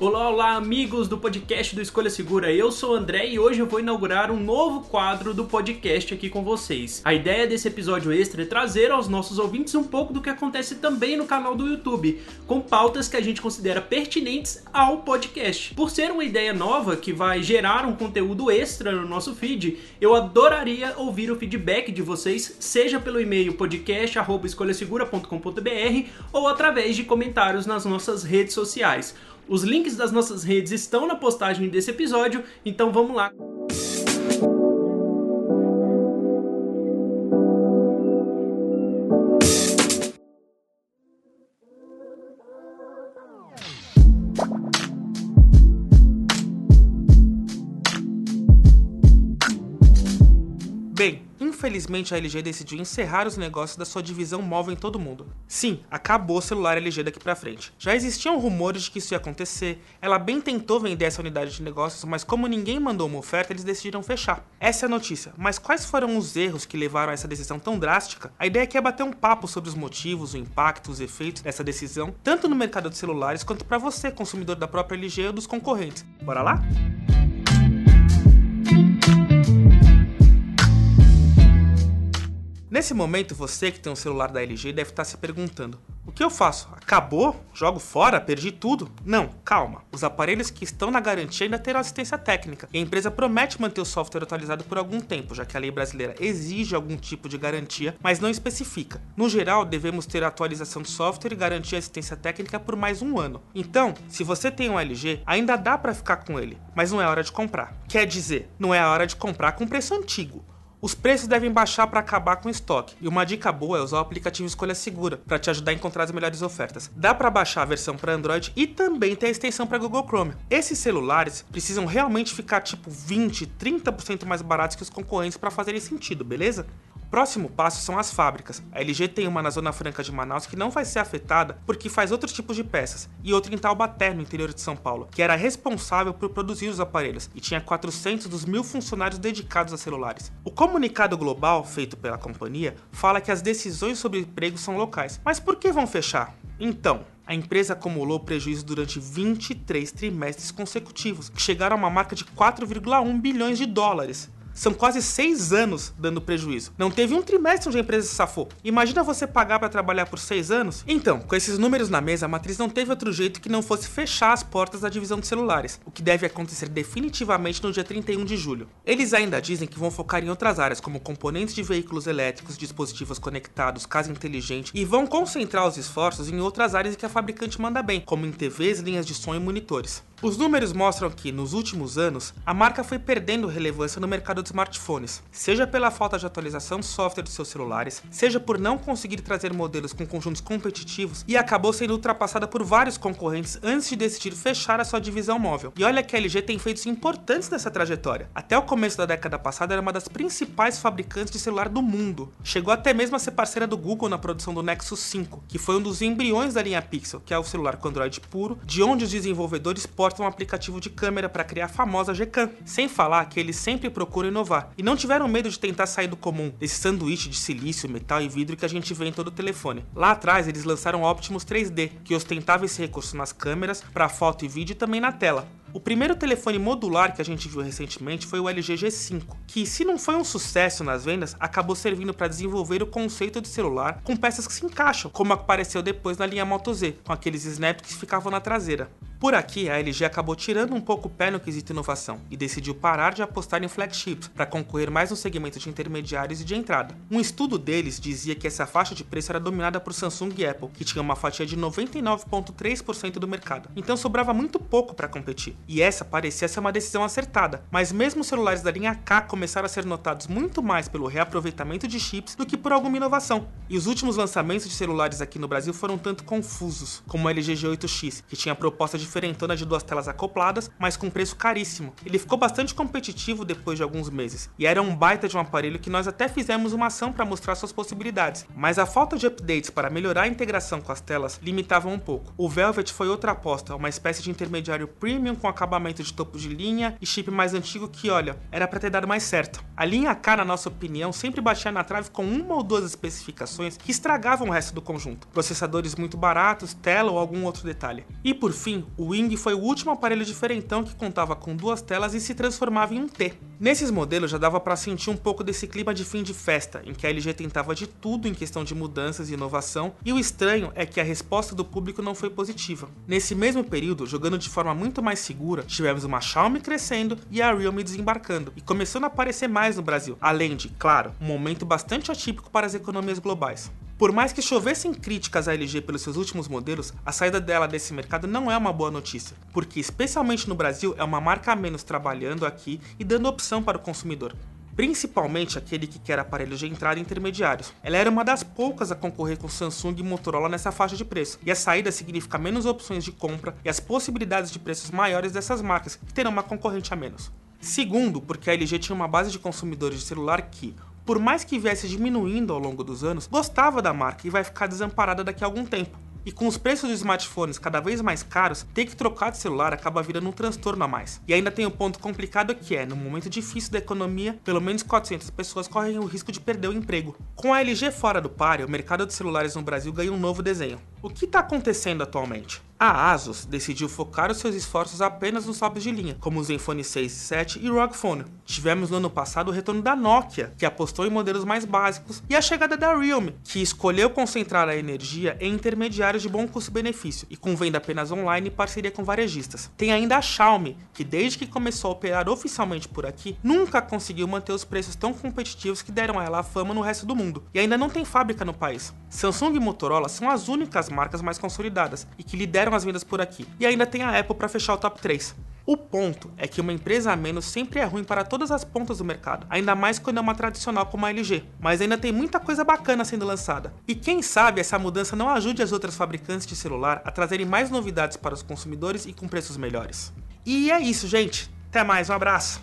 Olá, olá, amigos do podcast do Escolha Segura. Eu sou o André e hoje eu vou inaugurar um novo quadro do podcast aqui com vocês. A ideia desse episódio extra é trazer aos nossos ouvintes um pouco do que acontece também no canal do YouTube, com pautas que a gente considera pertinentes ao podcast. Por ser uma ideia nova que vai gerar um conteúdo extra no nosso feed, eu adoraria ouvir o feedback de vocês, seja pelo e-mail podcast@escolhasegura.com.br ou através de comentários nas nossas redes sociais. Os links das nossas redes estão na postagem desse episódio, então vamos lá. Bem, infelizmente a LG decidiu encerrar os negócios da sua divisão móvel em todo o mundo. Sim, acabou o celular LG daqui pra frente. Já existiam rumores de que isso ia acontecer, ela bem tentou vender essa unidade de negócios, mas como ninguém mandou uma oferta, eles decidiram fechar. Essa é a notícia, mas quais foram os erros que levaram a essa decisão tão drástica? A ideia aqui é bater um papo sobre os motivos, o impacto, os efeitos dessa decisão, tanto no mercado de celulares quanto para você, consumidor da própria LG ou dos concorrentes. Bora lá? Nesse momento, você que tem um celular da LG deve estar se perguntando: o que eu faço? Acabou? Jogo fora? Perdi tudo? Não, calma. Os aparelhos que estão na garantia ainda terão assistência técnica e a empresa promete manter o software atualizado por algum tempo, já que a lei brasileira exige algum tipo de garantia, mas não especifica. No geral, devemos ter atualização de software e garantia e assistência técnica por mais um ano. Então, se você tem um LG, ainda dá para ficar com ele, mas não é hora de comprar. Quer dizer, não é a hora de comprar com preço antigo. Os preços devem baixar para acabar com o estoque. E uma dica boa é usar o aplicativo Escolha Segura para te ajudar a encontrar as melhores ofertas. Dá para baixar a versão para Android e também tem a extensão para Google Chrome. Esses celulares precisam realmente ficar tipo 20, 30% mais baratos que os concorrentes para fazerem sentido, beleza? Próximo passo são as fábricas. A LG tem uma na Zona Franca de Manaus que não vai ser afetada porque faz outros tipos de peças, e outra em Taubaté, no interior de São Paulo, que era responsável por produzir os aparelhos e tinha 400 dos mil funcionários dedicados a celulares. O comunicado global feito pela companhia fala que as decisões sobre emprego são locais. Mas por que vão fechar? Então, a empresa acumulou prejuízo durante 23 trimestres consecutivos, que chegaram a uma marca de 4,1 bilhões de dólares. São quase seis anos dando prejuízo. Não teve um trimestre onde a empresa se safou. Imagina você pagar para trabalhar por seis anos? Então, com esses números na mesa, a matriz não teve outro jeito que não fosse fechar as portas da divisão de celulares, o que deve acontecer definitivamente no dia 31 de julho. Eles ainda dizem que vão focar em outras áreas, como componentes de veículos elétricos, dispositivos conectados, casa inteligente, e vão concentrar os esforços em outras áreas que a fabricante manda bem, como em TVs, linhas de som e monitores. Os números mostram que, nos últimos anos, a marca foi perdendo relevância no mercado de smartphones, seja pela falta de atualização de software de seus celulares, seja por não conseguir trazer modelos com conjuntos competitivos e acabou sendo ultrapassada por vários concorrentes antes de decidir fechar a sua divisão móvel. E olha que a LG tem feitos importantes nessa trajetória. Até o começo da década passada era uma das principais fabricantes de celular do mundo. Chegou até mesmo a ser parceira do Google na produção do Nexus 5, que foi um dos embriões da linha Pixel, que é o celular com Android puro, de onde os desenvolvedores portam um aplicativo de câmera para criar a famosa Gcam. Sem falar que eles sempre procuram inovar e não tiveram medo de tentar sair do comum, desse sanduíche de silício, metal e vidro que a gente vê em todo o telefone. Lá atrás eles lançaram o Optimus 3D, que ostentava esse recurso nas câmeras, para foto e vídeo e também na tela. O primeiro telefone modular que a gente viu recentemente foi o LG G5, que, se não foi um sucesso nas vendas, acabou servindo para desenvolver o conceito de celular com peças que se encaixam, como apareceu depois na linha Moto Z, com aqueles snaps que ficavam na traseira. Por aqui, a LG acabou tirando um pouco o pé no quesito inovação e decidiu parar de apostar em flagships para concorrer mais no segmento de intermediários e de entrada. Um estudo deles dizia que essa faixa de preço era dominada por Samsung e Apple, que tinha uma fatia de 99,3% do mercado, então sobrava muito pouco para competir. E essa parecia ser uma decisão acertada, mas mesmo os celulares da linha K começaram a ser notados muito mais pelo reaproveitamento de chips do que por alguma inovação. E os últimos lançamentos de celulares aqui no Brasil foram tanto confusos, como o LG G8X, que tinha proposta de diferentona de duas telas acopladas, mas com preço caríssimo. Ele ficou bastante competitivo depois de alguns meses, e era um baita de um aparelho que nós até fizemos uma ação para mostrar suas possibilidades, mas a falta de updates para melhorar a integração com as telas limitava um pouco. O Velvet foi outra aposta, uma espécie de intermediário premium com acabamento de topo de linha e chip mais antigo que, olha, era para ter dado mais certo. A linha K, na nossa opinião, sempre batia na trave com uma ou duas especificações que estragavam o resto do conjunto. Processadores muito baratos, tela ou algum outro detalhe. E por fim, o Wing foi o último aparelho diferentão que contava com duas telas e se transformava em um T. Nesses modelos já dava para sentir um pouco desse clima de fim de festa, em que a LG tentava de tudo em questão de mudanças e inovação, e o estranho é que a resposta do público não foi positiva. Nesse mesmo período, jogando de forma muito mais segura, tivemos uma Xiaomi crescendo e a Realme desembarcando, e começando a aparecer mais no Brasil, além de, claro, um momento bastante atípico para as economias globais. Por mais que chovessem críticas à LG pelos seus últimos modelos, a saída dela desse mercado não é uma boa notícia, porque especialmente no Brasil é uma marca a menos trabalhando aqui e dando opção para o consumidor principalmente aquele que quer aparelhos de entrada intermediários. Ela era uma das poucas a concorrer com Samsung e Motorola nessa faixa de preço, e a saída significa menos opções de compra e as possibilidades de preços maiores dessas marcas, que terão uma concorrente a menos. Segundo, porque a LG tinha uma base de consumidores de celular que, por mais que viesse diminuindo ao longo dos anos, gostava da marca e vai ficar desamparada daqui a algum tempo. E com os preços dos smartphones cada vez mais caros, ter que trocar de celular acaba virando um transtorno a mais. E ainda tem o um ponto complicado que é, no momento difícil da economia, pelo menos 400 pessoas correm o risco de perder o emprego. Com a LG fora do páreo, o mercado de celulares no Brasil ganha um novo desenho. O que está acontecendo atualmente? A Asus decidiu focar os seus esforços apenas nos tops de linha, como o Zenfone 6 e 7 e ROG Phone. Tivemos no ano passado o retorno da Nokia, que apostou em modelos mais básicos, e a chegada da Realme, que escolheu concentrar a energia em intermediários de bom custo-benefício e com venda apenas online e parceria com varejistas. Tem ainda a Xiaomi, que desde que começou a operar oficialmente por aqui, nunca conseguiu manter os preços tão competitivos que deram a ela a fama no resto do mundo, e ainda não tem fábrica no país. Samsung e Motorola são as únicas marcas mais consolidadas e que lideram lideram as vendas por aqui. E ainda tem a Apple para fechar o top 3. O ponto é que uma empresa a menos sempre é ruim para todas as pontas do mercado, ainda mais quando é uma tradicional como a LG. Mas ainda tem muita coisa bacana sendo lançada. E quem sabe essa mudança não ajude as outras fabricantes de celular a trazerem mais novidades para os consumidores e com preços melhores. E é isso, gente. Até mais, um abraço.